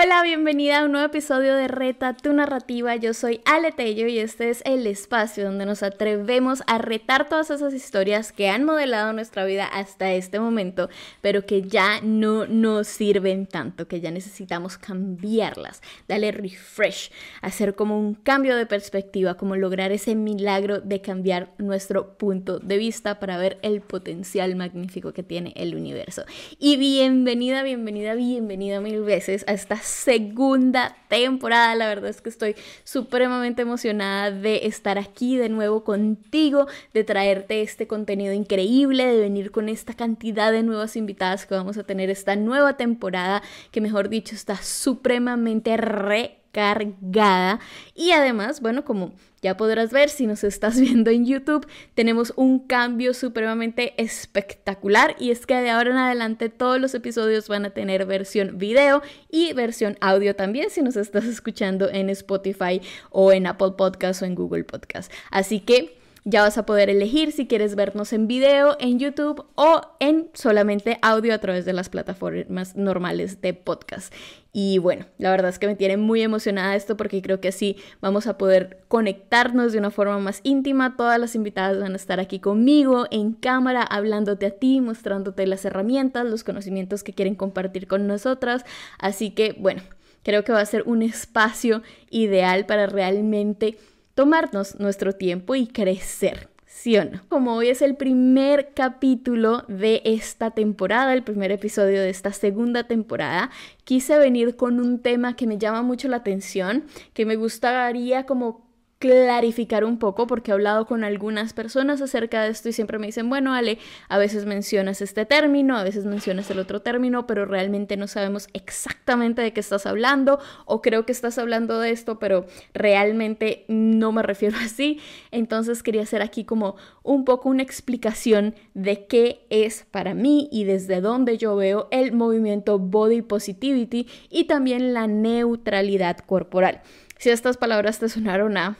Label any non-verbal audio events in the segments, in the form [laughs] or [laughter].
Hola, bienvenida a un nuevo episodio de Reta tu narrativa. Yo soy Ale Tello y este es el espacio donde nos atrevemos a retar todas esas historias que han modelado nuestra vida hasta este momento, pero que ya no nos sirven tanto, que ya necesitamos cambiarlas, darle refresh, hacer como un cambio de perspectiva, como lograr ese milagro de cambiar nuestro punto de vista para ver el potencial magnífico que tiene el universo. Y bienvenida, bienvenida, bienvenida mil veces a esta segunda temporada. La verdad es que estoy supremamente emocionada de estar aquí de nuevo contigo, de traerte este contenido increíble, de venir con esta cantidad de nuevas invitadas que vamos a tener esta nueva temporada, que mejor dicho está supremamente recargada. Y además, bueno, como ya podrás ver si nos estás [laughs] viendo en YouTube, tenemos un cambio supremamente espectacular y es que de ahora en adelante todos los episodios van a tener versión video y versión audio también si nos estás escuchando en Spotify o en Apple Podcast o en Google Podcast. Así que ya vas a poder elegir si quieres vernos en video, en YouTube o en solamente audio a través de las plataformas normales de podcast. Y bueno, la verdad es que me tiene muy emocionada esto porque creo que así vamos a poder conectarnos de una forma más íntima. Todas las invitadas van a estar aquí conmigo en cámara, hablándote a ti, mostrándote las herramientas, los conocimientos que quieren compartir con nosotras. Así que bueno, creo que va a ser un espacio ideal para realmente tomarnos nuestro tiempo y crecer. ¿Sí o no? Como hoy es el primer capítulo de esta temporada, el primer episodio de esta segunda temporada, quise venir con un tema que me llama mucho la atención, que me gustaría como clarificar un poco porque he hablado con algunas personas acerca de esto y siempre me dicen, bueno, Ale, a veces mencionas este término, a veces mencionas el otro término, pero realmente no sabemos exactamente de qué estás hablando o creo que estás hablando de esto, pero realmente no me [laughs] refiero así. Entonces quería hacer aquí como un poco una explicación de qué es para mí y desde dónde yo veo el movimiento body positivity y también la neutralidad corporal. Si estas palabras te sonaron a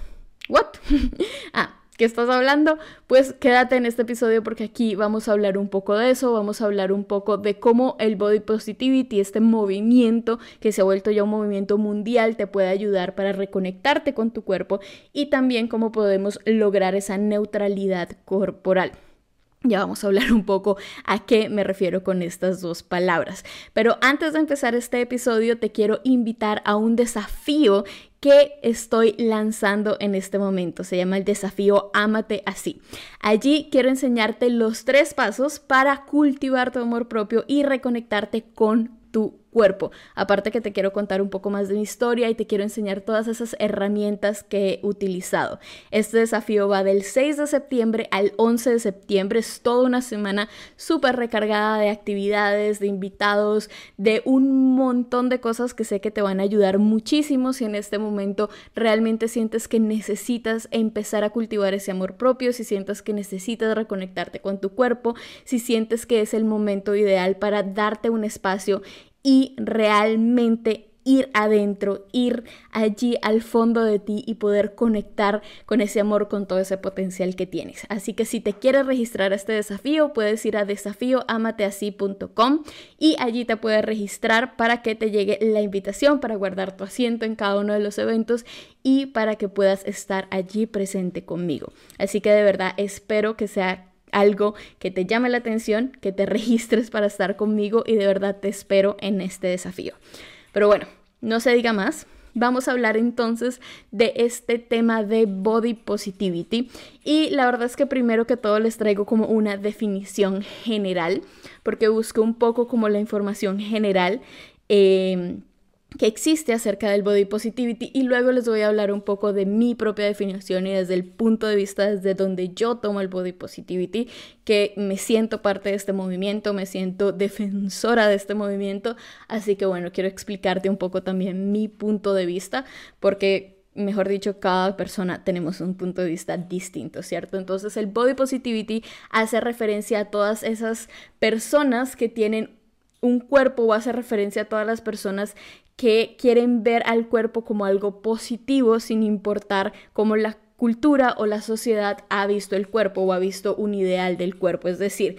¿What? [laughs] ah, ¿qué estás hablando? Pues quédate en este episodio porque aquí vamos a hablar un poco de eso, vamos a hablar un poco de cómo el body positivity, este movimiento que se ha vuelto ya un movimiento mundial, te puede ayudar para reconectarte con tu cuerpo y también cómo podemos lograr esa neutralidad corporal. Ya vamos a hablar un poco a qué me refiero con estas dos palabras. Pero antes de empezar este episodio te quiero invitar a un desafío que estoy lanzando en este momento. Se llama el desafío Ámate así. Allí quiero enseñarte los tres pasos para cultivar tu amor propio y reconectarte con tu cuerpo. Aparte que te quiero contar un poco más de mi historia y te quiero enseñar todas esas herramientas que he utilizado. Este desafío va del 6 de septiembre al 11 de septiembre. Es toda una semana súper recargada de actividades, de invitados, de un montón de cosas que sé que te van a ayudar muchísimo si en este momento realmente sientes que necesitas empezar a cultivar ese amor propio, si sientes que necesitas reconectarte con tu cuerpo, si sientes que es el momento ideal para darte un espacio y realmente ir adentro, ir allí al fondo de ti y poder conectar con ese amor, con todo ese potencial que tienes. Así que si te quieres registrar a este desafío, puedes ir a desafíoamateasí.com y allí te puedes registrar para que te llegue la invitación para guardar tu asiento en cada uno de los eventos y para que puedas estar allí presente conmigo. Así que de verdad espero que sea algo que te llame la atención, que te [laughs] registres para estar conmigo y de verdad te espero en este desafío. Pero bueno, no se diga más. Vamos a hablar entonces de este tema de body positivity y la verdad es que primero que todo les traigo como una definición general porque busco un poco como la información general eh, que existe acerca del body positivity y luego les voy a hablar un poco de mi propia definición y desde el punto de vista desde donde yo tomo el body positivity, que me siento parte de este movimiento, me siento defensora de este movimiento, así que bueno, quiero explicarte un poco también mi punto de vista porque mejor dicho, cada persona tenemos un punto de vista distinto, ¿cierto? Entonces el body positivity hace referencia a todas esas personas que tienen un cuerpo o hace referencia a todas las personas que quieren ver al cuerpo como algo positivo sin importar cómo la cultura o la sociedad ha visto el cuerpo o ha visto un ideal del cuerpo. Es decir,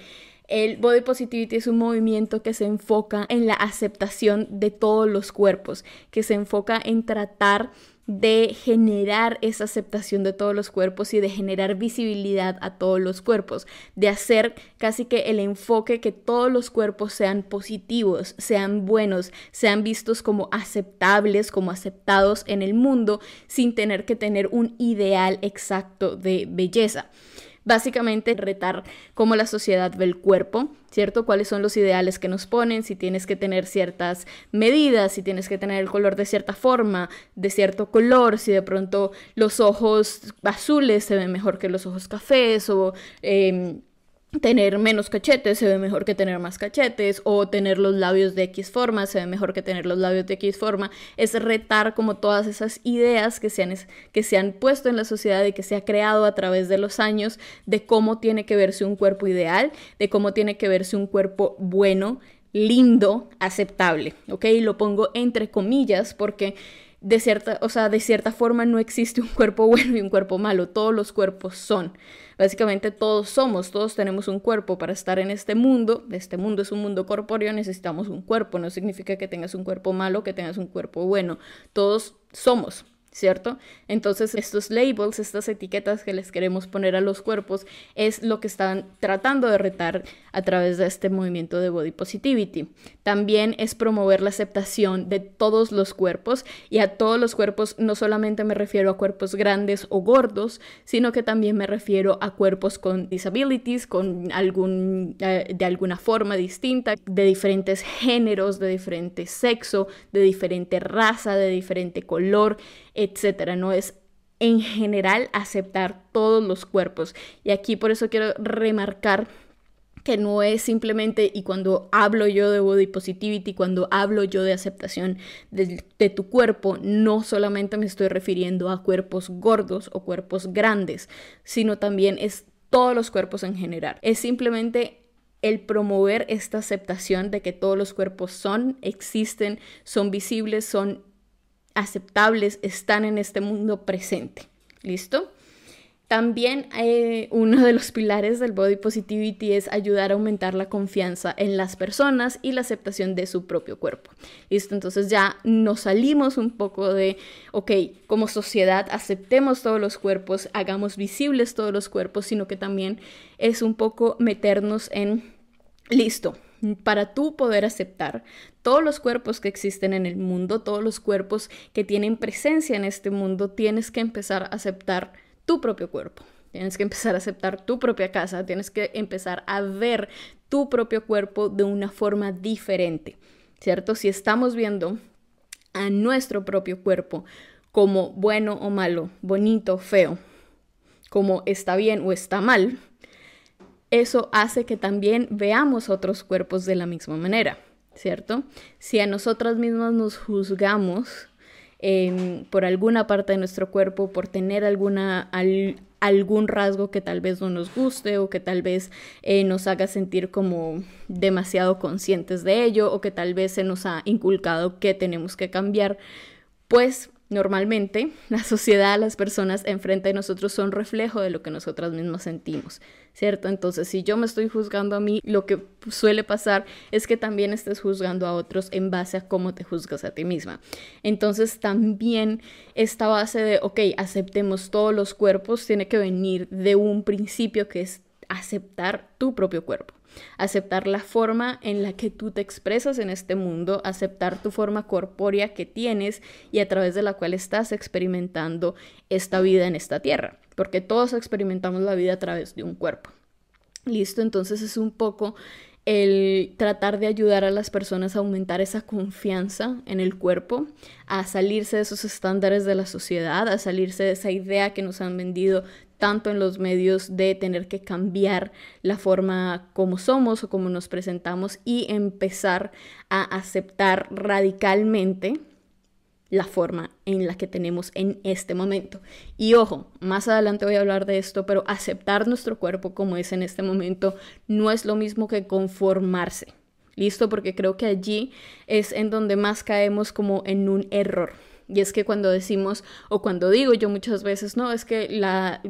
El body positivity es un movimiento que se enfoca en la aceptación de todos los cuerpos, que se enfoca en tratar de generar esa aceptación de todos los cuerpos y de generar visibilidad a todos los cuerpos, de hacer casi que el enfoque que todos los cuerpos sean positivos, sean buenos, sean vistos como aceptables, como aceptados en el mundo, sin tener que tener un ideal exacto de belleza básicamente retar cómo la sociedad ve el cuerpo, ¿cierto? Cuáles son los ideales que nos ponen, si tienes que tener ciertas medidas, si tienes que tener el color de cierta forma, de cierto color, si de pronto los ojos azules se ven mejor que los ojos cafés o... Em, tener menos cachetes se ve mejor que tener más cachetes o tener los labios de X forma se ve mejor que tener los labios de X forma. Es retar como todas esas ideas que se han, que se han puesto en la sociedad y que se ha creado a través de los años de cómo tiene que verse un cuerpo ideal de cómo tiene que verse un cuerpo bueno lindo aceptable ok lo pongo entre comillas porque de cierta, o sea, de cierta forma no existe un cuerpo [laughs] bueno y un cuerpo malo, todos los cuerpos son. Básicamente todos somos, todos tenemos un cuerpo para estar en este mundo. Este mundo es un mundo corpóreo, necesitamos un cuerpo. No significa que tengas un cuerpo malo, que tengas un cuerpo bueno. Todos somos. ¿Cierto? Entonces estos labels, estas etiquetas que les queremos poner a los cuerpos es lo que están tratando de retar a través de este movimiento de body positivity. También es promover la aceptación de todos los cuerpos y a todos los cuerpos no solamente me refiero a cuerpos grandes o gordos, sino que también me refiero a cuerpos con disabilities, con algún eh, de alguna forma distinta, de diferentes géneros, de diferente sexo, de diferente raza, de diferente color etcétera. No es en general aceptar todos los cuerpos. Y aquí por eso quiero remarcar que no es simplemente, y cuando hablo yo de body positivity, cuando hablo yo de aceptación de, de, tu cuerpo, no solamente me estoy refiriendo a cuerpos gordos o cuerpos grandes, sino también es todos los cuerpos en general. Es simplemente el promover esta aceptación de que todos los cuerpos son, existen, son visibles, son aceptables están en este mundo presente. ¿Listo? También eh, uno de los pilares del body positivity es ayudar a aumentar la confianza en las personas y la aceptación de su propio cuerpo. ¿Listo? Entonces ya nos salimos un poco de, ok, como sociedad aceptemos todos los cuerpos, hagamos visibles todos los cuerpos, sino que también es un poco meternos en, listo, para tú poder aceptar todos los cuerpos que existen en el mundo, todos los cuerpos que tienen presencia en este mundo, tienes que empezar a aceptar tu propio cuerpo. Tienes que empezar a aceptar tu propia casa, tienes que empezar a ver tu propio cuerpo de una forma diferente, ¿cierto? Si estamos viendo a nuestro propio cuerpo como bueno o malo, bonito, feo, como está bien o está mal, eso hace que también veamos otros cuerpos de la misma manera, ¿cierto? Si a nosotras mismas nos juzgamos em, por alguna parte de nuestro cuerpo, por tener alguna, algún rasgo que tal vez no nos guste o que tal vez eh, nos haga sentir como demasiado conscientes de ello o que tal vez se nos ha inculcado que tenemos que cambiar, pues Normalmente, [laughs] la sociedad, las personas enfrente de nosotros son reflejo de lo que nosotras mismas sentimos, ¿cierto? Entonces, si yo me estoy juzgando a mí, lo que suele pasar es que también estés juzgando a otros en base a cómo te juzgas a ti misma. Entonces, también esta base de, ok, aceptemos todos los cuerpos, tiene que venir de un principio que es aceptar tu propio cuerpo aceptar la forma en la que tú te expresas en este mundo, aceptar tu forma corpórea que tienes y a través de la cual estás experimentando esta vida en esta tierra, porque todos experimentamos la vida a través de un cuerpo. Listo, entonces es un poco el tratar de ayudar a las personas a aumentar esa confianza en el cuerpo, a salirse de esos estándares de la sociedad, a salirse de esa idea que nos han vendido tanto en los medios de tener que cambiar la forma como somos o como nos presentamos y empezar a aceptar radicalmente la forma en la que tenemos en este momento. Y ojo, más adelante voy a hablar de esto, pero aceptar nuestro cuerpo como es en este momento no es lo mismo que conformarse. ¿Listo? Porque creo que allí es en donde más caemos como en un error. Y es que cuando decimos o cuando digo yo muchas veces, no, es que la,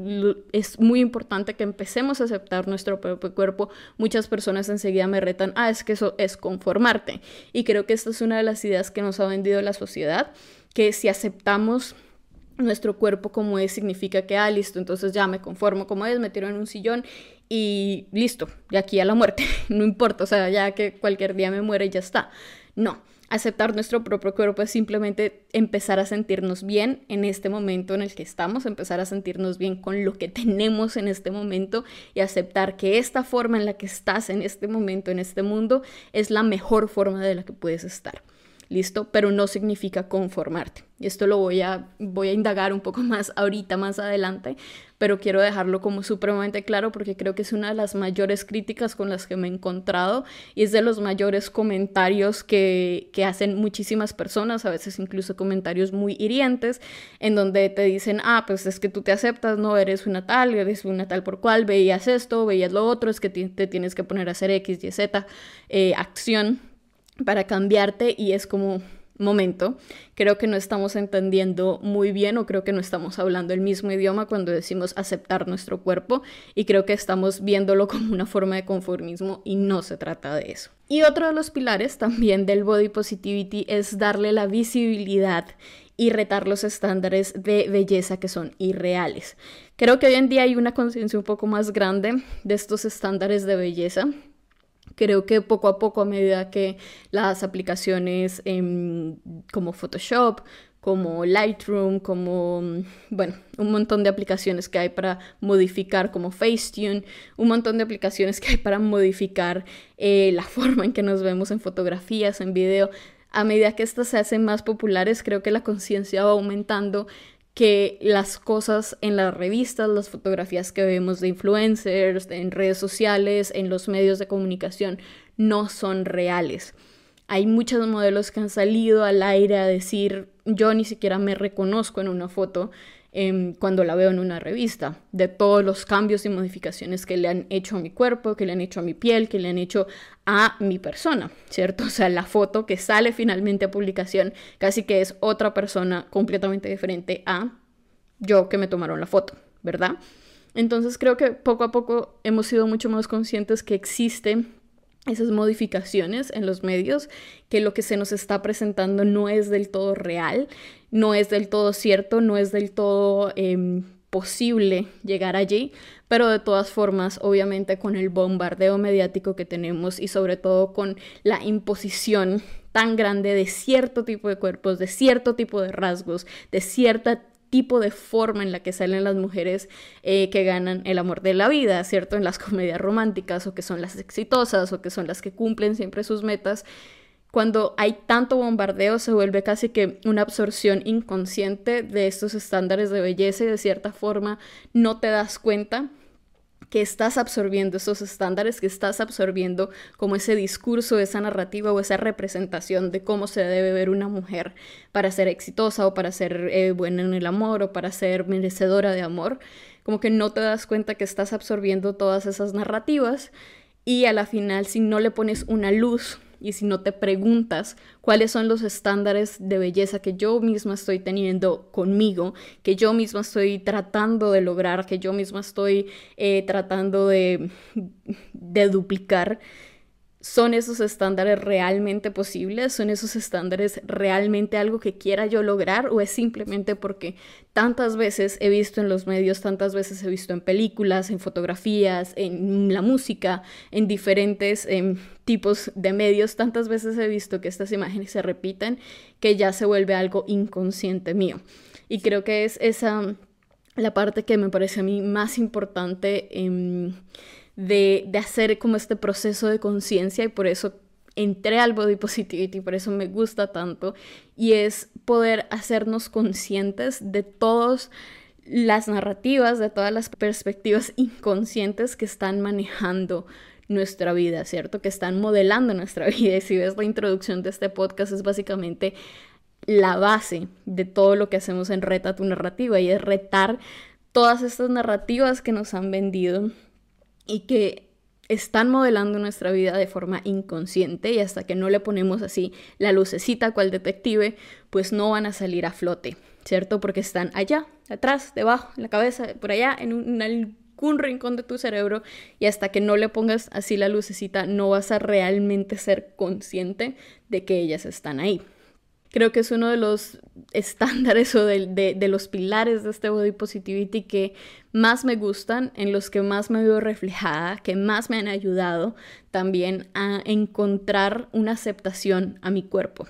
es muy importante que empecemos a aceptar nuestro propio cuerpo, muchas personas enseguida me retan, ah, es que eso es conformarte. Y creo que esta es una de las ideas que nos ha vendido la sociedad, que si aceptamos nuestro cuerpo como es, significa que, ah, listo, entonces ya me conformo como es, me tiro en un sillón y listo, de aquí a la muerte, [laughs] no importa, o sea, ya que cualquier día me muere y ya está. No, aceptar nuestro propio cuerpo es simplemente empezar a sentirnos bien en este momento en el que estamos, empezar a sentirnos bien con lo que [laughs] tenemos en este momento y aceptar que esta forma en la que estás en este momento, en este mundo, es la mejor forma de la que puedes estar. ¿Listo? Pero no significa conformarte. Y esto lo voy a, voy a indagar un poco [laughs] más ahorita, más adelante, pero quiero dejarlo como supremamente claro porque creo que es una de las mayores críticas con las que me he encontrado y es de los mayores comentarios que, que hacen muchísimas personas, a veces incluso comentarios muy hirientes, en donde te dicen, ah, pues es que tú te aceptas, no eres una tal, eres una tal por cual, veías esto, veías lo otro, es que te tienes que poner a hacer X, Y, Z, eh, acción para cambiarte y es como momento, creo que no estamos entendiendo muy bien o creo que no estamos hablando el mismo idioma cuando decimos aceptar nuestro cuerpo y creo que estamos viéndolo [laughs] como una forma de conformismo y no se trata de eso. Y otro de los pilares también del body positivity es darle la visibilidad y retar los estándares de belleza que son irreales. Creo que hoy en día hay una conciencia un poco más grande de estos estándares de belleza creo que poco a poco, a medida que las aplicaciones em, como Photoshop, como Lightroom, como, bueno, un montón de aplicaciones que hay para modificar, como Facetune, un montón de aplicaciones que hay para modificar eh, la [laughs] forma en que nos vemos en fotografías, en video. A medida que estas se hacen más populares, creo que la conciencia va aumentando que las cosas en las revistas, las fotografías que vemos de influencers, en redes sociales, en los medios de comunicación, no son reales. Hay muchos modelos que han salido al aire a decir, yo ni siquiera me reconozco en una foto em, cuando la veo en una revista, de todos los cambios y modificaciones que le han hecho a mi cuerpo, que le han hecho a mi piel, que le han hecho a mi persona, ¿cierto? [laughs] O sea, la foto que sale finalmente a publicación casi que es otra persona completamente diferente a yo que me tomaron la foto, ¿verdad? Entonces creo que poco a poco hemos sido mucho más conscientes que existen esas modificaciones en los medios, que lo que se nos está presentando no es del todo real, no es del todo cierto, no es del todo em, posible llegar allí, pero de todas formas, obviamente con el bombardeo mediático que tenemos y sobre todo con la imposición tan grande de cierto tipo de cuerpos, de cierto tipo de rasgos, de cierta tipo de forma en la que salen las mujeres eh, que ganan el amor de la vida, ¿cierto? En las comedias románticas o que son las exitosas o que son las que cumplen siempre sus metas. Cuando hay tanto bombardeo se vuelve casi que una absorción inconsciente de estos estándares de belleza y de cierta forma no te das cuenta que estás absorbiendo esos estándares, que estás absorbiendo como ese discurso, esa narrativa o esa representación de cómo se debe ver una mujer para ser exitosa o para ser eh, buena en el amor o para ser merecedora de amor, como que no te das cuenta que estás absorbiendo todas esas narrativas y a la final si no le pones una luz y si no te preguntas cuáles son los estándares de belleza que yo misma estoy teniendo conmigo, que yo misma estoy tratando de lograr, que yo misma estoy eh, tratando de, de duplicar, ¿Son esos estándares realmente posibles? ¿Son esos estándares realmente algo que quiera yo lograr? ¿O es simplemente porque tantas veces he visto en los medios, tantas veces he visto en películas, en fotografías, en la música, en diferentes em, tipos de medios, tantas veces he visto que estas imágenes se repiten que ya se vuelve algo inconsciente mío? Y creo que es esa la parte que me parece a mí más importante. en de, hacer como este proceso de conciencia y por eso entré al body positivity, por eso me gusta tanto, y es poder hacernos conscientes de todas las narrativas, de todas las perspectivas inconscientes que están manejando nuestra vida, ¿cierto? Que están modelando nuestra [laughs] vida. Y si ves la introducción de este podcast, es básicamente la base de todo lo que hacemos en Reta tu narrativa y es retar todas estas narrativas que nos han vendido y que están modelando nuestra vida de forma inconsciente y hasta que no le ponemos así la lucecita cual detective, pues no van a salir a flote, ¿cierto? Porque están allá, atrás, debajo, en la cabeza, por allá, en, algún rincón de tu cerebro y hasta que no le pongas así la lucecita no vas a realmente ser consciente de que ellas están ahí. Creo que es uno de los estándares [laughs] o de, de, los pilares de este body positivity que más me gustan, en los que más me veo reflejada, que más me han ayudado también a encontrar una aceptación a mi cuerpo.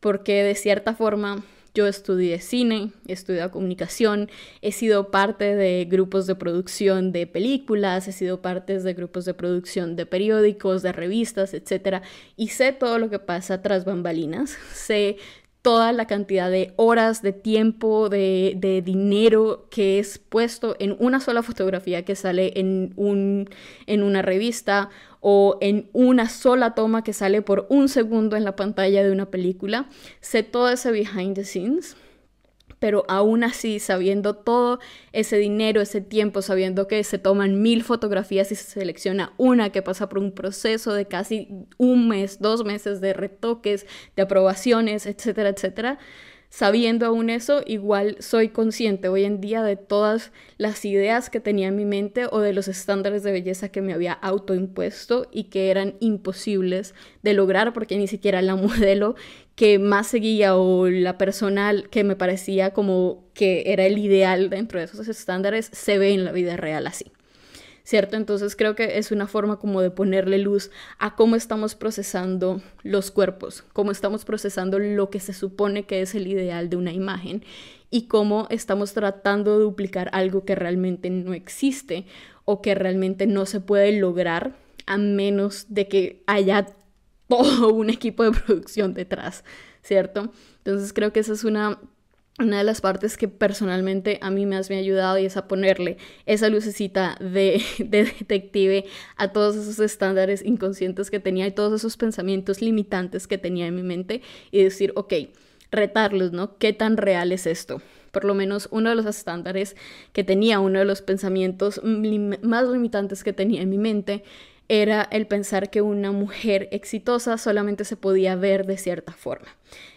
Porque de cierta forma yo estudié cine, he estudiado comunicación, he sido parte de grupos de producción de películas, he sido parte de grupos de producción de periódicos, de revistas, etc. Y sé todo lo que pasa tras bambalinas, [laughs] sé toda la cantidad de horas, de tiempo, de, de, dinero que es puesto en una sola fotografía que sale en, un, en una revista o en una sola toma que sale por un segundo en la pantalla de una película. Sé todo ese behind the scenes pero aún así, sabiendo todo ese dinero, ese tiempo, sabiendo que se toman mil fotografías y se selecciona una que pasa por un proceso de casi un mes, dos meses de retoques, de aprobaciones, etcétera, etcétera, sabiendo aún eso, igual soy consciente hoy en día de todas las ideas que tenía en mi mente o de los estándares de belleza que me había autoimpuesto y que eran imposibles de lograr porque ni siquiera la [laughs] modelo que más seguía o la persona que me parecía como que era el ideal dentro de esos estándares se ve en la vida real así. ¿Cierto? Entonces creo que es una forma como de ponerle luz a cómo estamos procesando los cuerpos, cómo estamos procesando lo que se supone que es el ideal de una imagen y cómo estamos tratando de duplicar algo que realmente no existe o que realmente no se puede lograr a menos de que haya [laughs] todo un equipo de producción detrás, ¿cierto? Entonces creo que esa es una una de las partes que personalmente a mí más me ha ayudado y es a ponerle esa lucecita [laughs] de, detective a todos esos estándares inconscientes que tenía y todos esos pensamientos limitantes que tenía en mi mente y decir, ok, retarlos, ¿no? ¿Qué tan real es esto? Por lo menos uno de los estándares que tenía, uno de los pensamientos más limitantes que tenía en mi mente era el pensar que una mujer exitosa solamente se podía ver de cierta forma.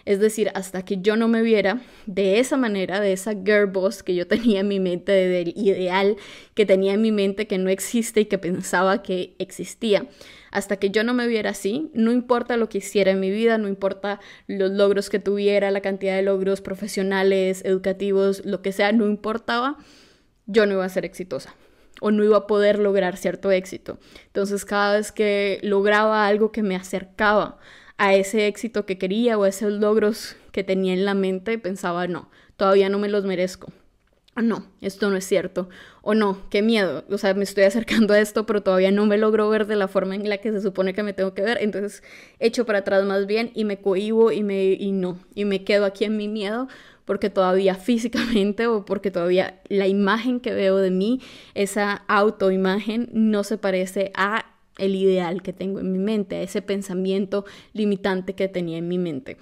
Es decir, hasta que yo no me viera de esa manera, de esa girl boss que yo tenía en mi mente, del ideal que tenía en mi mente que no existe y que pensaba que existía. Hasta que yo no me viera así, no importa lo que hiciera en mi vida, no importa los logros que tuviera, la cantidad de logros profesionales, educativos, lo que sea, no importaba, yo no iba a ser exitosa o no iba a poder lograr cierto éxito. Entonces cada vez que lograba algo que me acercaba a ese éxito que quería o a esos logros que tenía en la mente, pensaba, no, todavía no me los merezco. No, esto no es cierto. O no, qué miedo. O sea, me estoy acercando a esto, pero todavía no me logro ver de la forma en la que se supone que me tengo que ver. Entonces, echo para atrás más bien y me cohibo y me y no. Y me quedo aquí en mi miedo porque todavía físicamente o porque todavía la imagen que veo de mí, esa autoimagen, no se parece a el ideal que tengo en mi mente, a ese pensamiento limitante que tenía en mi mente.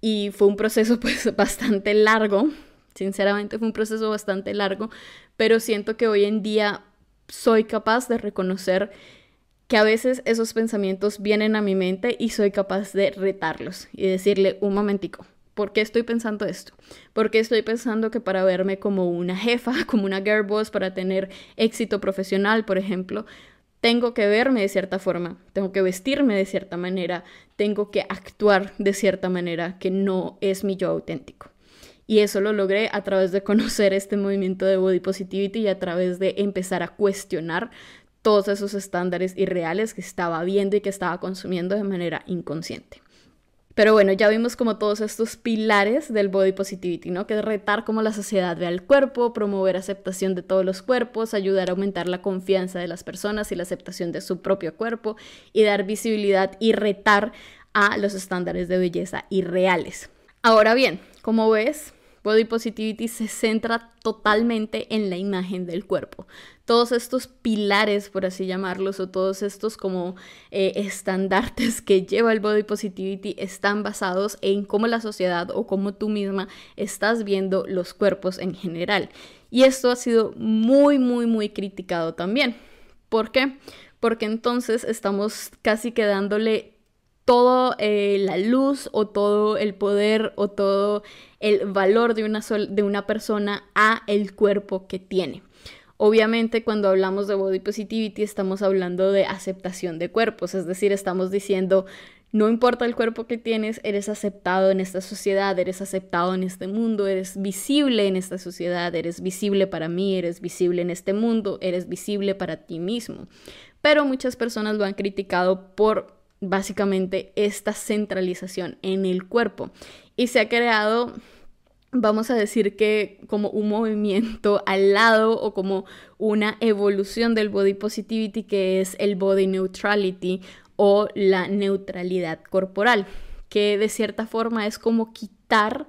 Y fue un proceso [laughs] pues bastante largo, sinceramente fue un proceso bastante largo, pero siento que hoy en día soy capaz de reconocer que a veces esos pensamientos vienen a mi mente y soy capaz de retarlos y decirle un momentico, ¿Por qué estoy pensando esto? ¿Por qué estoy pensando que para verme como una jefa, [laughs] como una girl boss, para tener éxito profesional, por ejemplo, tengo que verme de cierta forma, tengo que vestirme de cierta manera, tengo que actuar de cierta manera que no es mi yo auténtico? Y eso lo logré a través de [laughs] conocer este movimiento de body positivity y a través de empezar a cuestionar todos esos estándares irreales que estaba viendo y que estaba consumiendo de manera inconsciente. Pero bueno, ya vimos como todos estos pilares del body positivity, ¿no? Que es retar cómo la sociedad ve al cuerpo, promover aceptación de todos los cuerpos, ayudar a aumentar la confianza de las personas y la aceptación de su propio cuerpo y dar visibilidad y retar a los estándares de belleza irreales. Ahora bien, como ves, Body Positivity se centra totalmente en la imagen del cuerpo. Todos estos pilares, por así llamarlos, o todos estos como eh, estandartes que lleva el Body Positivity están basados en cómo la sociedad o cómo tú misma estás viendo los cuerpos en general. Y esto ha sido muy, muy, muy criticado también. ¿Por qué? porque entonces estamos casi quedándole toda eh, la luz o todo el poder o todo el valor de una, de una persona a el cuerpo que tiene. Obviamente cuando hablamos de body positivity estamos hablando de aceptación de cuerpos, es decir, estamos diciendo no importa el cuerpo que tienes, eres aceptado en esta sociedad, eres aceptado en este mundo, eres visible en esta sociedad, eres visible para mí, eres visible en este mundo, eres visible para ti mismo. Pero muchas personas lo han criticado por básicamente esta centralización en el cuerpo. Y se ha creado vamos a decir que como un movimiento al lado o como una evolución del body positivity que es el body neutrality o la neutralidad corporal, que de cierta forma es como quitar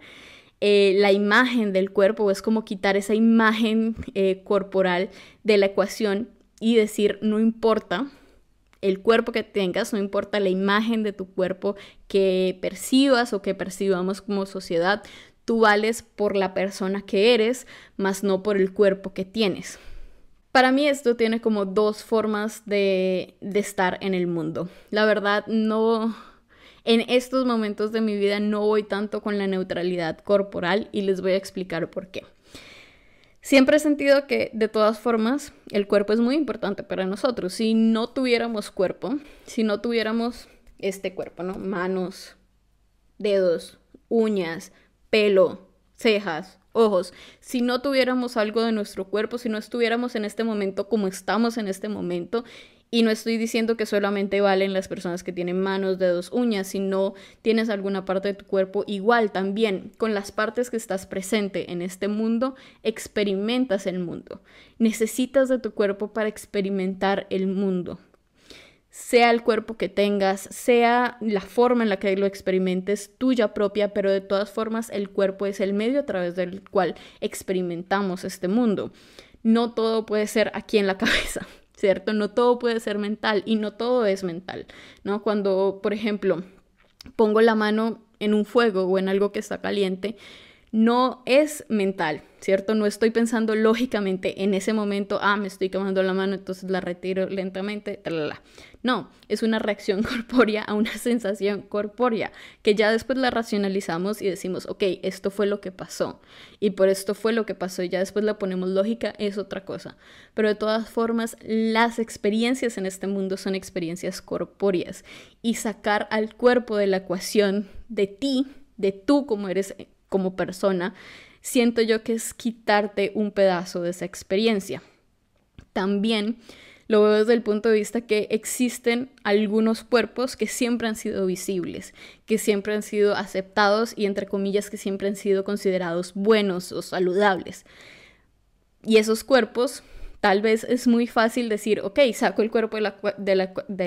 eh, la imagen del cuerpo, es como quitar esa imagen eh, corporal de la ecuación y decir, no importa el cuerpo que tengas, no importa la imagen de tu cuerpo que percibas o que percibamos como sociedad, tú vales por la persona que eres, más no por el cuerpo que tienes. Para mí esto tiene como dos formas de, estar en el mundo. La verdad, no, en estos momentos de mi vida no voy tanto con la neutralidad corporal y les voy a explicar por qué. Siempre he sentido que de todas formas el cuerpo es muy importante para nosotros. Si no tuviéramos cuerpo, si no tuviéramos este cuerpo, ¿no? Manos, dedos, uñas, pelo, cejas, ojos, si no tuviéramos algo de nuestro cuerpo, si no estuviéramos en este momento como estamos en este momento, y no estoy diciendo que solamente valen las personas que tienen manos, dedos, uñas, si no tienes alguna parte de tu cuerpo, igual también con las partes que estás presente en este mundo, experimentas el mundo. Necesitas de tu cuerpo para experimentar el mundo sea el cuerpo que tengas, sea la forma en la que lo experimentes tuya propia, pero de todas formas el cuerpo es el medio a través del cual experimentamos este mundo. No todo puede ser aquí en la [laughs] cabeza, ¿cierto? No todo puede ser mental y no todo es mental, ¿no? Cuando, por ejemplo, pongo la mano en un fuego o en algo que está caliente, no es mental, ¿cierto? No estoy pensando lógicamente en ese momento, ah, me estoy quemando la mano, entonces la retiro lentamente, No, es una reacción [laughs] corpórea a una sensación corpórea, que ya después la racionalizamos y decimos, ok, esto fue lo que pasó, y por esto fue lo que pasó, y ya después la ponemos lógica, es otra cosa. Pero de todas formas, las experiencias en este mundo son experiencias corpóreas, y sacar al cuerpo de la ecuación de ti, de tú como eres como persona, siento yo que es quitarte un pedazo de esa experiencia. También lo veo desde el punto de vista que existen algunos cuerpos que siempre han sido visibles, que siempre han sido aceptados y entre comillas que siempre han sido considerados buenos o saludables. Y esos cuerpos Tal vez es muy fácil decir, ok, saco el cuerpo de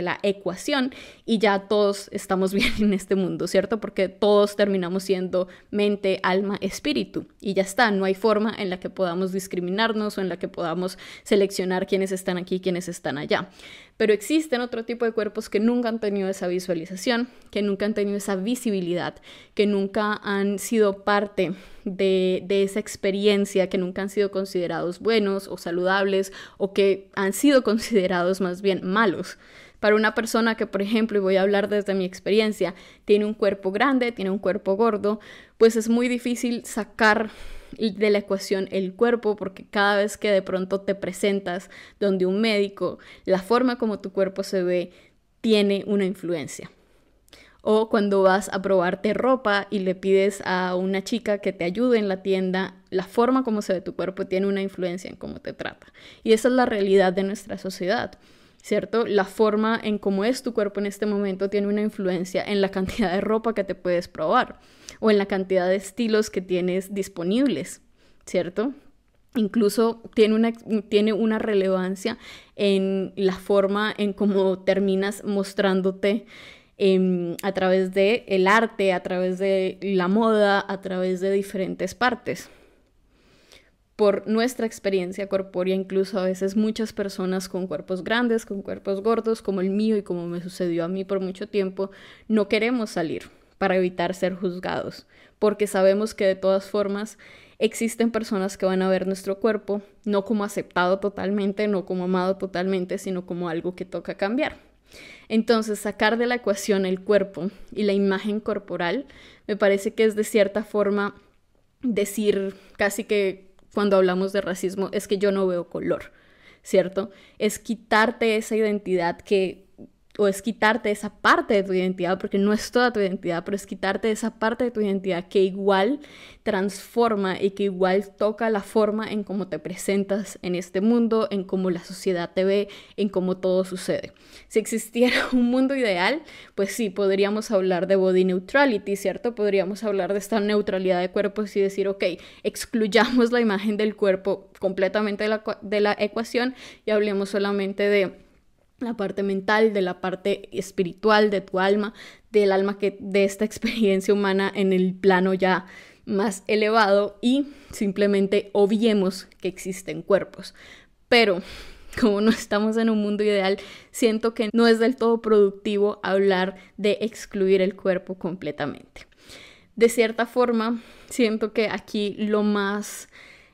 la, ecuación y ya todos estamos [laughs] bien en este mundo, ¿cierto? Porque todos terminamos siendo mente, alma, espíritu y ya está, no hay forma en la que podamos discriminarnos o en la que podamos seleccionar quiénes están aquí y quiénes están allá. Pero existen otro tipo de cuerpos que nunca han tenido esa visualización, que nunca han tenido esa visibilidad, que nunca han sido parte de, esa experiencia, que nunca han sido considerados buenos o saludables o que han sido considerados más bien malos. Para una persona que, por ejemplo, y voy a hablar desde mi experiencia, tiene un cuerpo grande, tiene un cuerpo gordo, pues es muy difícil sacar de la ecuación el cuerpo, porque cada vez que de pronto te presentas donde un médico, la forma como tu cuerpo se ve tiene una influencia. O cuando vas a probarte ropa y le pides a una chica que te ayude en la tienda, la forma como se ve tu cuerpo tiene una influencia en cómo te trata. Y esa es la realidad de nuestra sociedad. ¿cierto? La forma en cómo es tu cuerpo en este momento tiene una influencia en la cantidad de ropa que te puedes probar o en la cantidad de estilos que tienes disponibles, ¿cierto? Incluso tiene una, tiene una relevancia en la forma en cómo terminas mostrándote em, a través de el arte, a través de la moda, a través de diferentes partes, por nuestra experiencia corpórea, incluso a veces muchas personas con cuerpos grandes, con cuerpos gordos, como el mío y como me sucedió a mí por mucho tiempo, no queremos salir para evitar ser juzgados, porque sabemos que de todas formas existen personas que van a ver nuestro cuerpo no como aceptado totalmente, no como amado totalmente, sino como algo que toca cambiar. Entonces, sacar de la ecuación el cuerpo y la imagen corporal me parece que es de cierta forma decir casi que cuando hablamos de racismo es que yo no veo color, ¿cierto? Es quitarte esa identidad que o es quitarte esa parte de tu identidad, porque no es toda tu identidad, pero es quitarte esa parte de tu identidad que igual transforma y que igual toca la forma en cómo te presentas en este mundo, en cómo la sociedad te ve, en cómo todo sucede. Si existiera [laughs] un mundo ideal, pues sí, podríamos hablar de body neutrality, ¿cierto? Podríamos hablar de esta neutralidad de cuerpos y decir, ok, excluyamos la imagen del cuerpo completamente de la, de la ecuación y hablemos solamente de la parte mental, de la parte espiritual de tu alma, del alma que de esta [laughs] experiencia humana en el plano ya más elevado y simplemente obviemos que existen cuerpos. Pero [laughs] como no estamos en un mundo ideal, siento que no es del todo productivo hablar de excluir el cuerpo completamente. De cierta forma, siento que aquí lo más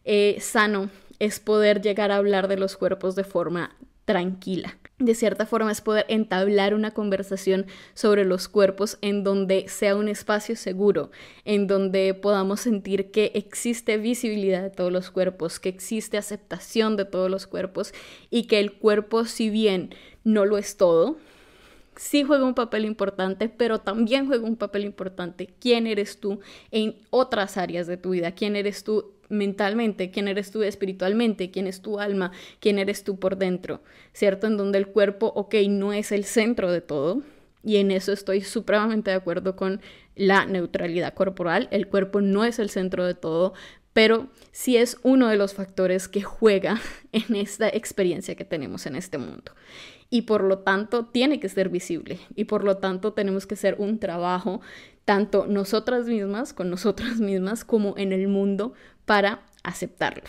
eh, sano es poder llegar a hablar de los cuerpos de forma tranquila de cierta forma es poder entablar una conversación sobre los cuerpos en donde sea un espacio seguro, en donde podamos sentir que existe visibilidad de todos los cuerpos, que existe aceptación de todos los cuerpos y que el cuerpo, si bien no lo es todo, sí juega un papel importante, pero también juega un papel importante quién eres tú en otras áreas de tu vida, quién eres tú mentalmente, quién eres tú espiritualmente, quién es tu alma, quién eres tú por dentro, ¿cierto? En donde el cuerpo, ok, no es el centro de todo, y en eso estoy supremamente de acuerdo con la neutralidad corporal, el cuerpo no es el centro de todo, pero sí es uno de los factores que juega [laughs] en esta experiencia que tenemos en este mundo. Y por lo tanto tiene que ser visible y por lo tanto tenemos que hacer un trabajo tanto nosotras mismas, con nosotras mismas, como en el mundo para aceptarlo,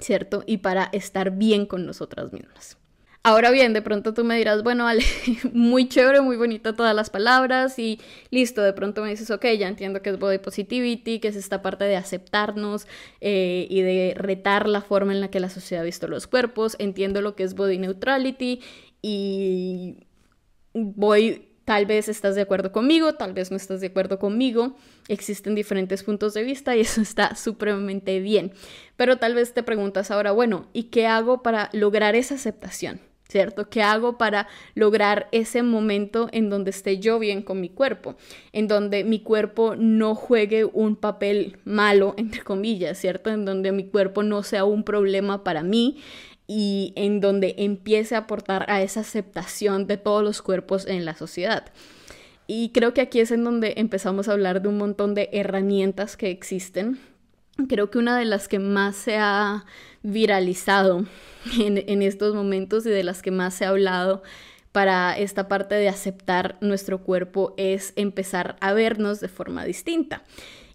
¿cierto? Y para estar bien con nosotras mismas. Ahora bien, de pronto tú me dirás, bueno, Ale, [laughs] muy chévere, muy bonito todas las palabras y listo, de pronto me dices, ok, ya entiendo que es body positivity, que es esta parte de aceptarnos eh, y de retar la forma en la que la sociedad ha visto los cuerpos, entiendo lo que es body neutrality y voy Tal vez estás de acuerdo conmigo, tal vez no estás de acuerdo conmigo. Existen diferentes puntos de vista y eso [laughs] está supremamente bien. Pero tal vez te preguntas ahora, bueno, ¿y qué hago para lograr esa aceptación? ¿Cierto? ¿Qué hago para lograr ese momento en donde esté yo bien con mi cuerpo? En donde mi cuerpo no juegue un papel malo, entre comillas, ¿cierto? En donde mi cuerpo no sea un problema para mí, y en donde empiece a aportar a esa aceptación de todos los cuerpos en la sociedad. Y creo que aquí es en donde empezamos a hablar de un montón de herramientas que existen. Creo que una de las que más se ha viralizado [laughs] en, en estos momentos y de las que más se ha hablado para esta parte de aceptar nuestro cuerpo es empezar a vernos de forma distinta.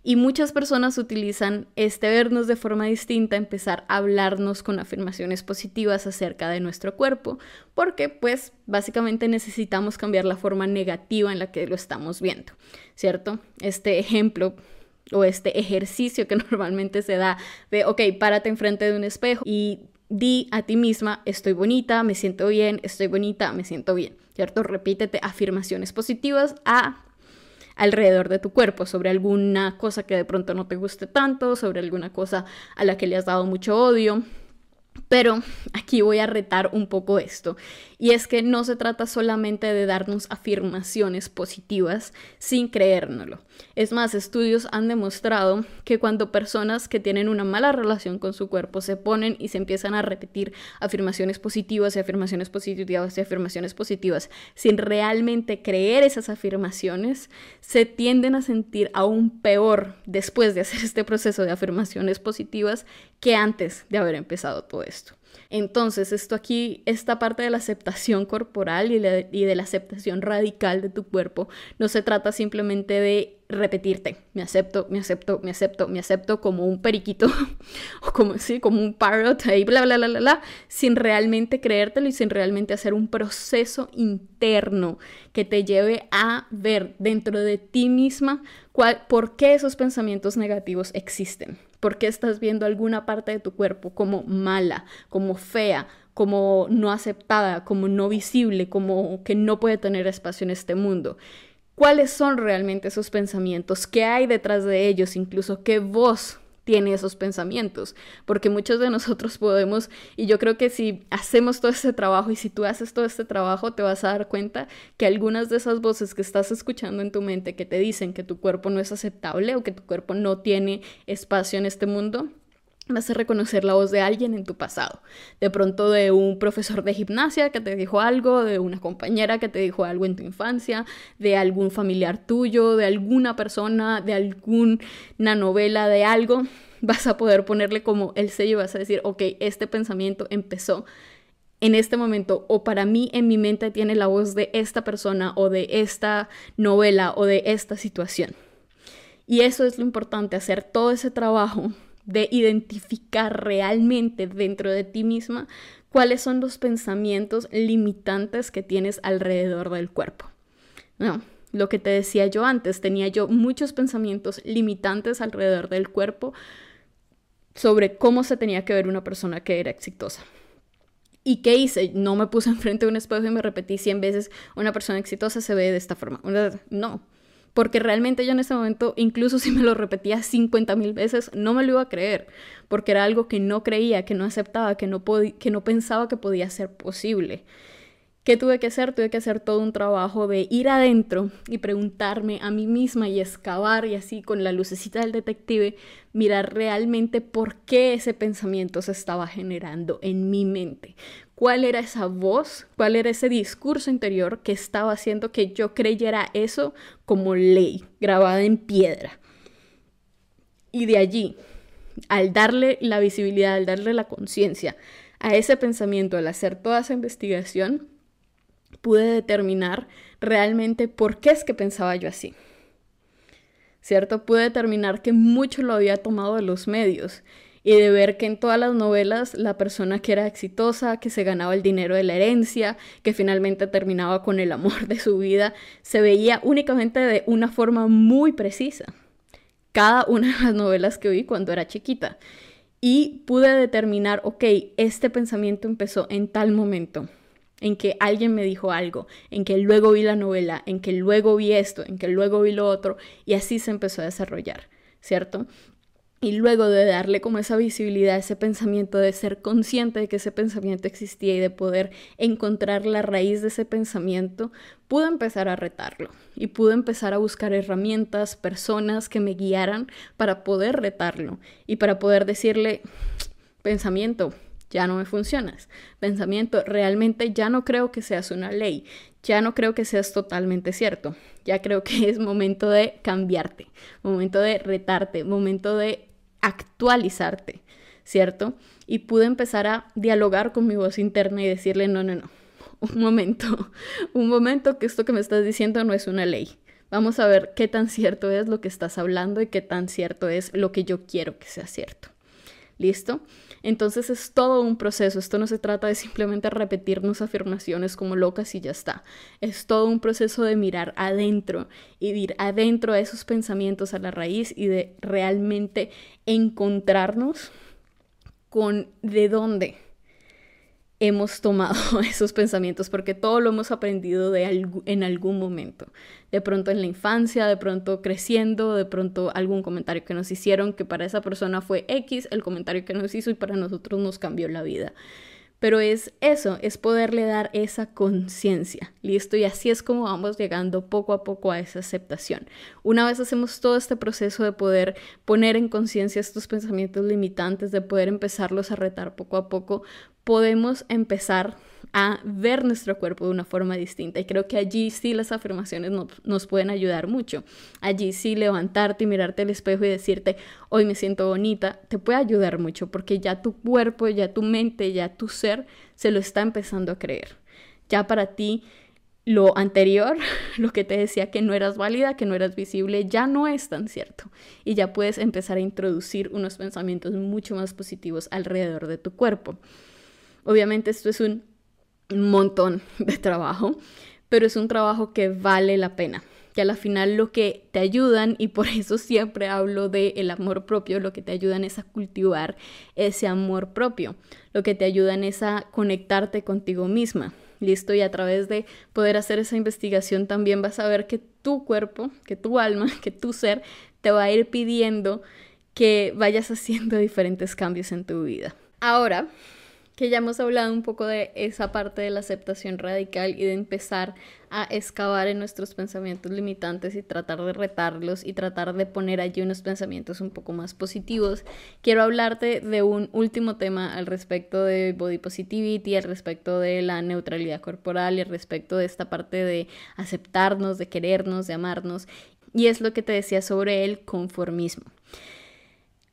Y muchas personas utilizan este vernos de forma distinta, empezar a hablarnos con afirmaciones positivas acerca de nuestro cuerpo, porque pues básicamente necesitamos cambiar la forma negativa en la que lo estamos viendo, ¿cierto? Este ejemplo o este ejercicio que [laughs] normalmente se da de, ok, párate enfrente de un espejo y di a ti misma, estoy bonita, me siento bien, estoy bonita, me siento bien, ¿cierto? Repítete afirmaciones positivas a alrededor de tu cuerpo, sobre alguna cosa que de pronto no te guste tanto, sobre alguna cosa a la que le has dado mucho odio. Pero aquí voy a retar un poco esto, y es que no se trata solamente de darnos afirmaciones positivas sin creérnoslo. Es más, estudios han demostrado que cuando personas que tienen una mala relación con su cuerpo se ponen y se empiezan a repetir afirmaciones positivas y afirmaciones positivas y afirmaciones positivas sin realmente creer esas afirmaciones, se tienden a sentir aún peor después de hacer este proceso de afirmaciones positivas que antes de haber empezado todo esto. Entonces, esto aquí, esta parte de la aceptación corporal y, de la aceptación radical de tu cuerpo, no se trata simplemente de repetirte, me acepto, me acepto, me acepto, me acepto como un periquito [laughs] o como, sí, como un parrot ahí, bla, bla, bla, bla, bla, sin realmente creértelo y sin realmente hacer un proceso interno que te lleve a ver dentro de ti misma cuál, por qué esos pensamientos negativos existen, por qué estás viendo alguna parte de tu cuerpo como mala, como fea, como no aceptada, como no visible, como que no puede tener espacio en este mundo. Cuáles son realmente esos pensamientos, qué hay detrás de ellos, incluso qué voz tiene esos pensamientos, porque muchos de nosotros podemos, y yo creo que si hacemos todo este trabajo y si tú haces todo este trabajo, te vas a dar cuenta que algunas de esas voces que estás escuchando en tu mente que te dicen que tu cuerpo no es aceptable o que tu cuerpo no tiene espacio en este mundo, vas a reconocer la voz de alguien en tu pasado. De pronto de un profesor de gimnasia que te dijo algo, de una compañera que te dijo algo en tu infancia, de algún familiar tuyo, de alguna persona, de alguna novela, de algo. [laughs] Vas a poder ponerle como el sello y vas a decir, ok, este pensamiento empezó en este momento o para mí en mi mente tiene la voz de esta persona o de esta novela o de esta situación. Y eso es lo importante, hacer todo ese trabajo de identificar realmente dentro de ti misma cuáles son los pensamientos limitantes que tienes alrededor del cuerpo. No, lo que te decía yo antes, tenía yo muchos pensamientos limitantes alrededor del cuerpo sobre cómo se tenía que ver una persona que era exitosa. ¿Y qué hice? No me puse [laughs] enfrente de un espejo y me repetí 100 veces, una persona exitosa se ve de esta forma. No, porque realmente yo en ese momento, incluso [laughs] si me lo repetía 50 mil veces, no me lo iba a creer, porque era algo que no creía, que no aceptaba, que no, que no pensaba que podía ser posible. ¿Qué tuve que hacer? Tuve que hacer todo un trabajo de ir adentro y preguntarme a mí misma y excavar y así con la lucecita del detective, mirar realmente por qué ese pensamiento se estaba generando en mi mente. ¿Cuál era esa voz? ¿Cuál era ese discurso interior que estaba haciendo que yo creyera eso como ley, grabada en piedra? Y de allí, al darle la visibilidad, al darle la conciencia a ese pensamiento, al hacer toda esa investigación, pude determinar realmente por qué es que pensaba yo así. ¿Cierto? Pude determinar que mucho lo había tomado de los medios y de ver que en todas las novelas la persona que era exitosa, que se ganaba el dinero de la herencia, que finalmente terminaba con el amor de su vida, se veía únicamente de una forma muy precisa. Cada una de las novelas que vi cuando era chiquita. Y pude determinar, ok, este pensamiento empezó en tal momento en que alguien me dijo algo, en que luego vi la novela, en que luego vi esto, en que luego vi lo otro, y así se empezó a desarrollar, ¿cierto? Y luego de darle como esa visibilidad, ese pensamiento, de ser consciente de que ese pensamiento existía y de poder encontrar la raíz de ese pensamiento, pude empezar a retarlo y pude empezar a buscar herramientas, personas que me guiaran para poder retarlo y para poder decirle, pensamiento, ya no me funcionas. Pensamiento, realmente ya no creo que seas una ley, ya no creo que seas totalmente cierto, ya creo que es momento de cambiarte, momento de retarte, momento de actualizarte, ¿cierto? Y pude empezar a dialogar con mi voz interna y decirle, no, no, no, [laughs] un momento, un momento que esto que me estás diciendo no es una ley. Vamos a ver qué tan cierto es lo que estás hablando y qué tan cierto es lo que yo quiero que sea cierto. ¿Listo? Entonces es todo un proceso, esto no se trata de simplemente repetirnos afirmaciones como locas y ya está, es todo un proceso de mirar adentro y de ir adentro a esos pensamientos a la raíz y de realmente encontrarnos con de dónde hemos tomado [laughs] esos pensamientos, porque todo lo hemos aprendido de en algún momento. De pronto en la infancia, de pronto creciendo, de pronto algún comentario que nos hicieron que para esa persona fue X, el comentario que nos hizo y para nosotros nos cambió la vida. Pero es eso, es poderle dar esa conciencia, ¿listo? Y así es como vamos llegando poco a poco a esa aceptación. Una vez hacemos todo este proceso de poder poner en conciencia estos pensamientos limitantes, de poder empezarlos a retar poco a poco, podemos empezar a ver nuestro cuerpo de una forma distinta. Y creo que allí sí las afirmaciones nos pueden ayudar mucho. Allí sí levantarte y mirarte al espejo y decirte, hoy me siento bonita, te puede ayudar mucho porque ya tu cuerpo, ya tu mente, ya tu ser se lo está empezando a creer. Ya para ti lo anterior, [laughs] lo que te decía que no eras válida, que no eras visible, ya no es tan cierto. Y ya puedes empezar a introducir unos pensamientos mucho más positivos alrededor de tu cuerpo. Obviamente esto es un montón de trabajo, pero es un trabajo que vale la pena que a la final lo que te ayudan, y por eso siempre hablo de el amor propio, lo que te ayudan es a cultivar ese amor propio, lo que te ayudan es a conectarte contigo misma. Listo, y a través de poder hacer esa investigación también vas a ver que tu cuerpo, que tu alma, [laughs] que tu ser te va a ir pidiendo que vayas haciendo diferentes cambios en tu vida. Ahora, que ya hemos hablado un poco de esa parte de la aceptación radical y de empezar a excavar en nuestros pensamientos limitantes y tratar de retarlos y tratar de poner allí unos pensamientos un poco más positivos. Quiero hablarte de un último tema al respecto de body positivity, al respecto de la neutralidad corporal y al respecto de esta parte de aceptarnos, de querernos, de amarnos. Y es lo que te decía sobre el conformismo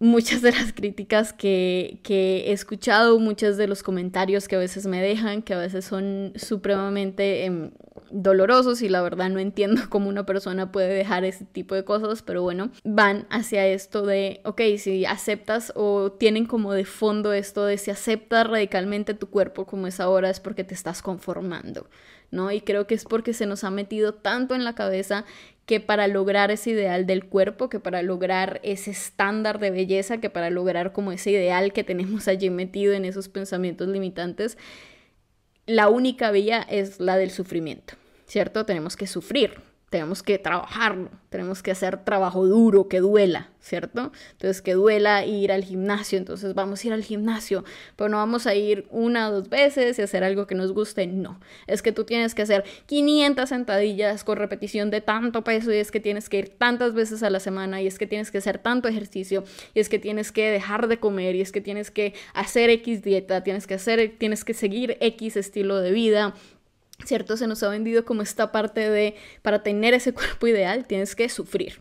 muchas de las críticas que, he escuchado, muchos de los comentarios que a veces me dejan, que a veces son supremamente em, dolorosos y la verdad no entiendo [laughs] cómo una persona puede dejar ese tipo de cosas, pero bueno, van hacia esto de, ok, si aceptas o tienen como de fondo esto de si aceptas radicalmente tu cuerpo como es ahora es porque te estás conformando. ¿no? Y creo que es porque se nos ha metido tanto en la cabeza que para lograr ese ideal del cuerpo, que para lograr ese estándar de belleza, que para lograr como ese ideal que tenemos allí metido en esos pensamientos limitantes, la única vía es la del sufrimiento, ¿cierto? Tenemos que sufrir, tenemos que trabajarlo, tenemos que hacer trabajo duro, que duela, ¿cierto? Entonces, que duela ir al gimnasio, entonces vamos a ir al gimnasio, pero no vamos a ir una o dos veces y hacer algo que nos guste, no. Es que tú tienes que hacer 500 sentadillas con repetición de tanto peso y es que tienes que ir tantas veces a la semana y es que tienes que hacer tanto ejercicio y es que tienes que dejar de comer y es que tienes que hacer X dieta, tienes que hacer, tienes que seguir X estilo de vida, ¿cierto? Se nos ha vendido como esta parte de, para tener ese [laughs] cuerpo ideal, tienes que sufrir,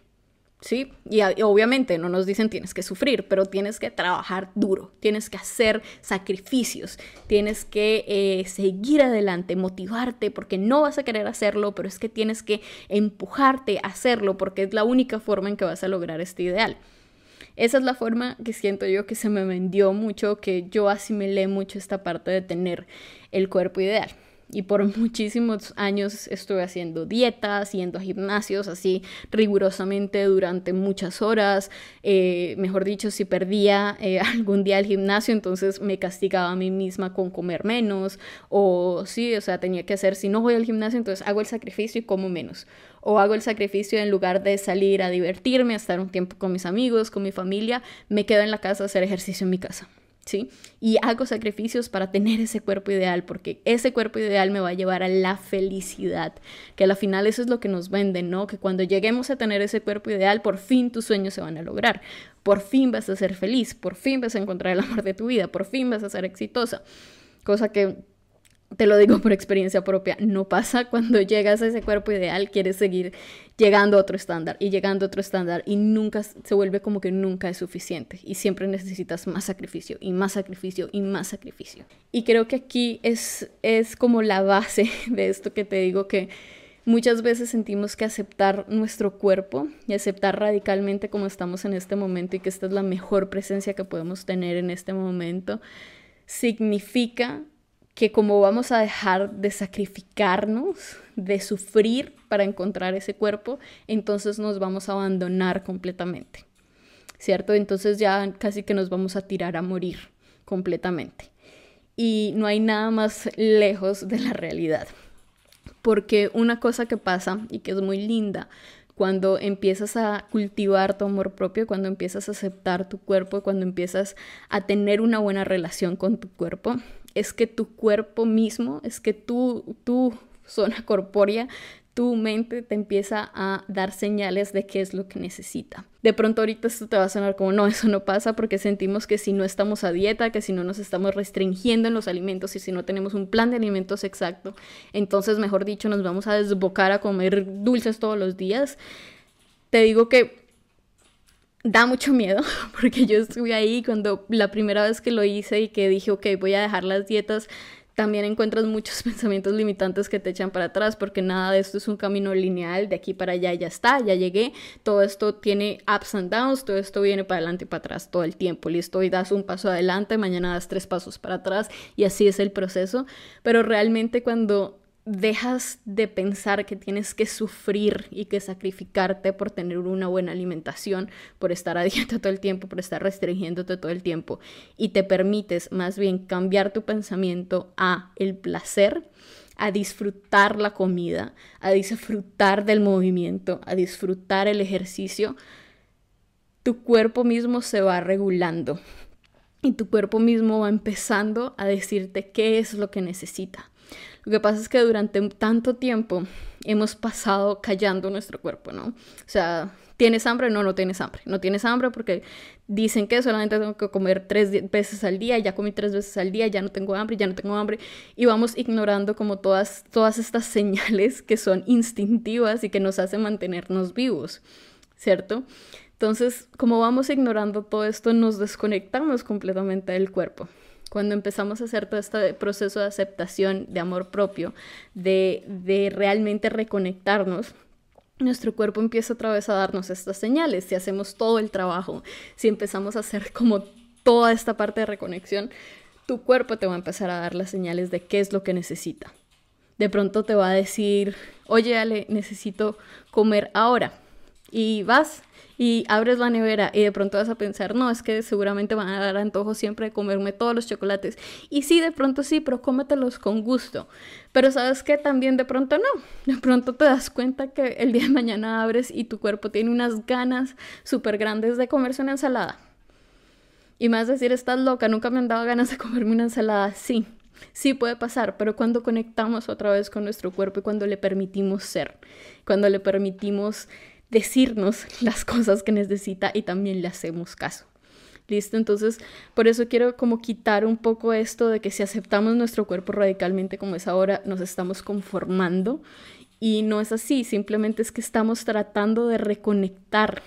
¿sí? Y, obviamente no nos dicen tienes que sufrir, pero tienes que trabajar duro, tienes que hacer sacrificios, tienes que eh, seguir adelante, motivarte, porque no vas a querer hacerlo, pero es que tienes que empujarte a hacerlo, porque es la única forma en que vas a lograr este ideal. Esa es la forma que siento yo que se me vendió mucho, que yo asimilé mucho esta parte de tener el cuerpo ideal y por [laughs] muchísimos años estuve haciendo dietas, yendo a gimnasios así rigurosamente durante muchas horas. Eh, mejor dicho, si perdía eh, [laughs] algún día el gimnasio, entonces me castigaba a mí misma con comer menos. O sí, o sea, tenía que hacer, si no voy al gimnasio, entonces hago el sacrificio y como menos. O hago el sacrificio en lugar de salir a divertirme, a estar un tiempo con mis amigos, con mi familia, me quedo en la casa a hacer ejercicio en mi casa. Y hago sacrificios para tener ese cuerpo ideal, porque ese cuerpo ideal me va a llevar a la felicidad, que al final eso es lo que nos venden, ¿no? Que cuando lleguemos a tener ese cuerpo ideal, por fin tus sueños se van a lograr, por fin vas a ser feliz, por fin vas a encontrar el amor de tu vida, por fin vas a ser exitosa, cosa que te lo digo por experiencia propia, no pasa [laughs] cuando llegas a ese cuerpo ideal, quieres seguir llegando a otro estándar y llegando a otro estándar y nunca se vuelve como que nunca es suficiente y siempre necesitas más sacrificio y más sacrificio y más sacrificio. Y creo que aquí es, es como la base [laughs] de esto que te digo que muchas veces sentimos que aceptar nuestro cuerpo y aceptar radicalmente como estamos en este momento y que esta es la mejor presencia que podemos tener en este momento significa que como vamos a dejar de sacrificarnos, de sufrir para encontrar ese cuerpo, entonces nos vamos a abandonar completamente, ¿cierto? Entonces ya casi que nos vamos a tirar a morir completamente. Y no hay nada más lejos de la realidad. Porque una cosa que pasa y que es muy linda cuando empiezas a cultivar tu amor propio, cuando empiezas a aceptar tu cuerpo, cuando empiezas a tener una buena relación con tu cuerpo, es que tu cuerpo mismo, es que tu, tu zona corpórea, tu mente te empieza a dar señales de qué es lo que necesita. De pronto ahorita esto te va a sonar como no, eso no pasa porque sentimos que si no estamos a dieta, que si no nos estamos restringiendo en los alimentos y si no tenemos un plan de alimentos exacto, entonces mejor dicho nos vamos a desbocar a comer dulces todos los días. Te digo que da mucho miedo [laughs] porque yo estuve ahí cuando la primera vez que lo hice y que dije, ok, voy a dejar las dietas, también encuentras muchos [laughs] pensamientos limitantes que te echan para atrás porque nada de esto es un camino lineal de aquí para allá ya está, ya llegué, todo esto tiene ups and downs, todo esto viene para adelante y para atrás todo el tiempo, listo, hoy das un paso adelante, mañana das tres pasos para atrás y así es el proceso, pero realmente cuando dejas de pensar que tienes que sufrir y que sacrificarte por tener una buena alimentación, por estar a [laughs] dieta todo el tiempo, por estar restringiéndote todo el tiempo y te permites más bien cambiar tu pensamiento a el placer, a disfrutar la comida, a disfrutar del movimiento, a disfrutar el ejercicio, tu cuerpo mismo se va regulando y tu cuerpo mismo va empezando a decirte qué es lo que necesita. Lo que pasa es que durante tanto tiempo hemos pasado callando nuestro cuerpo, ¿no? O sea, ¿tienes hambre? No, no tienes hambre. No tienes hambre porque dicen que solamente tengo que comer tres veces al día, ya comí tres veces al día, ya no tengo hambre, ya no tengo hambre. Y vamos ignorando como todas, todas estas [laughs] señales que son instintivas y que nos hacen mantenernos vivos, ¿cierto? Entonces, como vamos ignorando todo esto, nos desconectamos completamente del cuerpo cuando empezamos a hacer todo este proceso de aceptación, de amor propio, de, de realmente reconectarnos, nuestro cuerpo empieza otra vez a darnos estas señales. Si hacemos todo el trabajo, si empezamos a hacer como toda esta parte de reconexión, tu cuerpo te va a empezar a dar las señales de qué es lo que necesita. De pronto te va a decir, oye Ale, necesito comer ahora. Y vas y abres la nevera y de pronto vas a pensar, no, es que seguramente van a dar antojo siempre de comerme todos los chocolates. Y sí, de pronto sí, pero cómetelos con gusto. Pero sabes que también de pronto no. De pronto te das cuenta que el día de mañana abres y tu cuerpo tiene unas ganas súper grandes de comerse una ensalada. Y más decir, estás loca, nunca me han dado ganas de comerme una ensalada. Sí, Sí puede pasar, pero cuando conectamos otra vez con nuestro cuerpo y cuando le permitimos ser, cuando le permitimos decirnos [laughs] las cosas que necesita y también le hacemos caso. ¿Listo? Entonces, por eso quiero como quitar un poco esto de que si aceptamos nuestro cuerpo radicalmente como es ahora, nos estamos conformando. Y no es así, simplemente es que estamos tratando de reconectar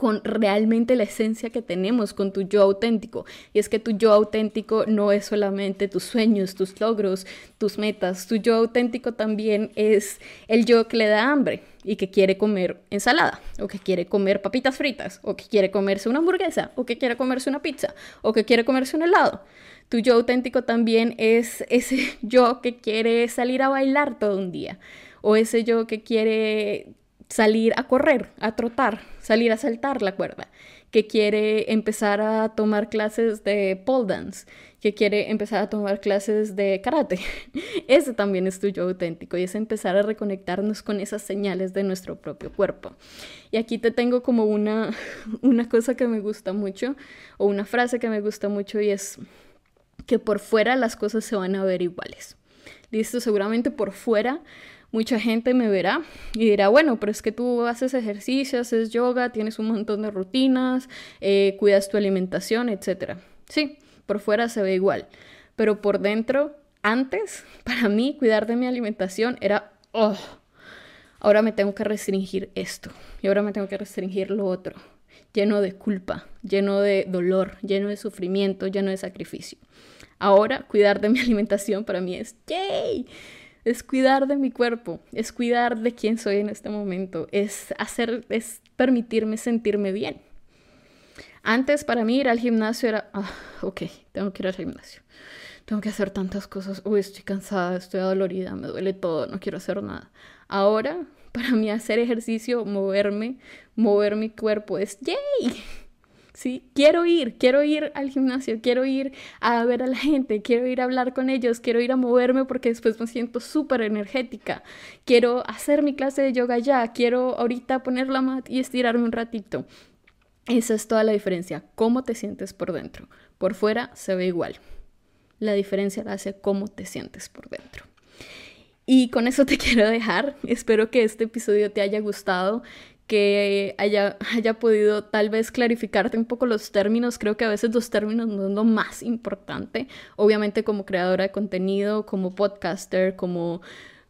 con realmente la esencia que tenemos, con tu yo auténtico. Y es que tu yo auténtico no es solamente tus sueños, tus logros, tus metas. Tu yo auténtico también es el yo que le da hambre y que quiere comer ensalada, o que quiere comer papitas fritas, o que quiere comerse una hamburguesa, o que quiere comerse una pizza, o que quiere comerse un helado. Tu yo auténtico también es ese [laughs] yo que quiere salir a bailar todo un día, o ese yo que quiere salir a correr, a trotar, salir a saltar la cuerda, que quiere empezar a tomar clases de pole dance, que quiere empezar a tomar clases de karate. [laughs] Ese también es tu yo auténtico y es empezar a reconectarnos con esas señales de nuestro propio cuerpo. Y aquí te tengo como una, [laughs] una cosa que me gusta mucho o una frase que me gusta mucho y es que por fuera las cosas se van a ver iguales. Listo, seguramente por fuera mucha gente me verá y dirá, bueno, pero es que tú haces ejercicio, haces yoga, tienes un montón de rutinas, eh, cuidas tu alimentación, etc. Sí, por fuera se ve igual, pero por dentro, antes, [laughs] para mí, cuidar de mi alimentación era, oh, ahora me tengo que restringir esto y ahora me tengo que restringir lo otro, lleno de culpa, lleno de dolor, lleno de sufrimiento, lleno de sacrificio. Ahora, cuidar de mi [laughs] alimentación para mí es, ¡yay! Es cuidar de mi cuerpo, es cuidar de quién soy en este momento, es hacer, es permitirme sentirme bien. Antes para mí ir al gimnasio era, ah, ok, tengo que ir al gimnasio, tengo que hacer tantas cosas, uy, estoy cansada, estoy adolorida, me duele todo, no quiero hacer nada. Ahora, para mí hacer ejercicio, moverme, mover mi cuerpo es, yay, ¿sí? Quiero ir, quiero ir al gimnasio, quiero ir a ver a la gente, quiero ir a hablar con ellos, quiero ir a moverme porque después me siento súper energética, quiero hacer mi clase de yoga ya, quiero ahorita poner la mat y estirarme un ratito. Esa es toda la diferencia, cómo te sientes por dentro. Por fuera se ve igual. La diferencia la hace cómo te sientes por dentro. Y con eso te [laughs] quiero dejar. Espero que este episodio te haya gustado que haya, [laughs] haya podido tal vez clarificarte un poco los términos. Creo que a veces los términos no es lo más importante. Obviamente como creadora de contenido, como podcaster, como,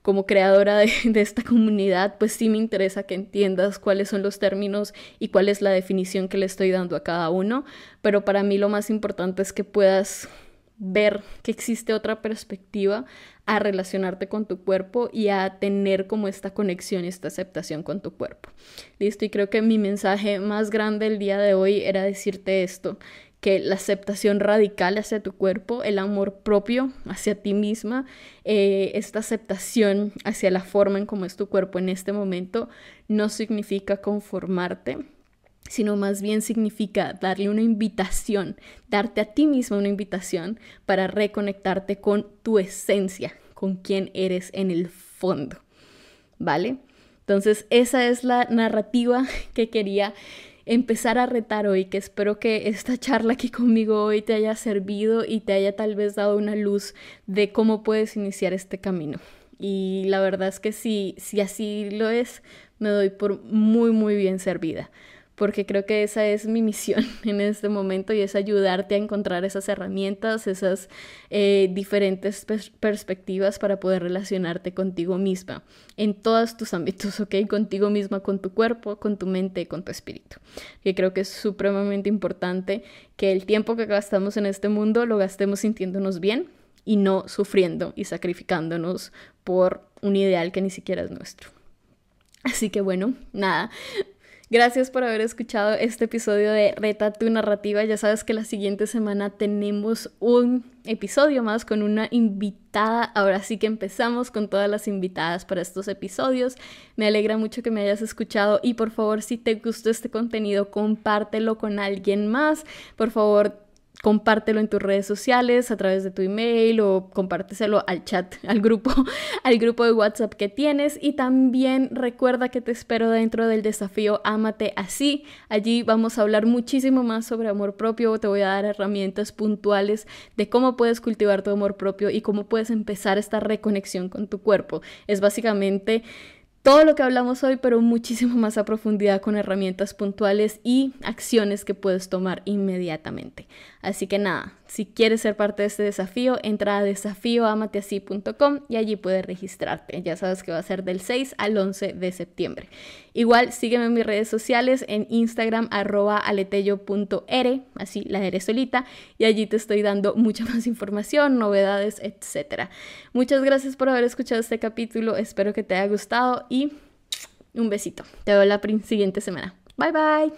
como creadora de, [laughs] de esta comunidad, pues sí me interesa que entiendas cuáles son los términos y cuál es la definición que le estoy dando a cada uno. Pero para mí lo más importante es que puedas ver que existe otra perspectiva a relacionarte con tu cuerpo y a tener como esta conexión y esta aceptación con tu cuerpo. Listo, y creo que mi mensaje más grande el día de hoy era decirte esto, que la aceptación radical hacia tu cuerpo, el amor propio hacia ti misma, eh, esta aceptación hacia la forma en cómo es tu cuerpo en este momento, no significa conformarte, sino más bien significa darle una invitación, darte a ti misma una invitación para reconectarte con tu esencia, con quién eres en el fondo, ¿vale? Entonces esa es la narrativa [laughs] que quería empezar a retar hoy, que espero que esta charla aquí conmigo hoy te haya servido y te haya tal vez dado una luz de cómo puedes iniciar este camino. Y la verdad es que si, si así lo es, me doy por muy, muy bien servida porque creo que esa es mi misión [laughs] en este momento y es ayudarte a encontrar esas herramientas, esas eh, diferentes perspectivas para poder relacionarte contigo misma en todos tus ámbitos, ¿ok? Contigo misma, con tu cuerpo, con tu mente, con tu espíritu. Y creo que es supremamente importante que el tiempo que gastamos en este mundo lo gastemos sintiéndonos bien y no sufriendo y sacrificándonos por un ideal que ni siquiera es nuestro. Así que bueno, nada, Gracias por haber escuchado este episodio de Reta tu narrativa. Ya sabes que la siguiente semana tenemos un episodio más con una invitada. Ahora sí que empezamos con todas las invitadas para estos episodios. Me alegra mucho que me hayas escuchado y por favor si te gustó este contenido compártelo con alguien más. Por favor compártelo en tus redes sociales a través de tu email o compárteselo al chat, [laughs] al grupo, al grupo de WhatsApp que tienes y también recuerda que te espero dentro del desafío Ámate así. Allí vamos a hablar muchísimo más sobre amor propio, te voy a dar herramientas puntuales de cómo puedes cultivar tu amor propio y cómo puedes empezar esta reconexión con tu cuerpo. Es básicamente todo lo que hablamos hoy, pero muchísimo más a profundidad con herramientas puntuales y acciones que puedes tomar inmediatamente. Así que nada, si quieres ser parte de este desafío, entra a desafíoamateasí.com y allí puedes registrarte. Ya sabes que va a ser del 6 al 11 de septiembre. Igual sígueme en mis redes sociales en Instagram arroba así la eres solita, y allí te estoy dando [laughs] mucha más información, novedades, etc. Muchas gracias por haber escuchado este capítulo, espero que te haya gustado y un besito. Te veo la siguiente semana. Bye bye.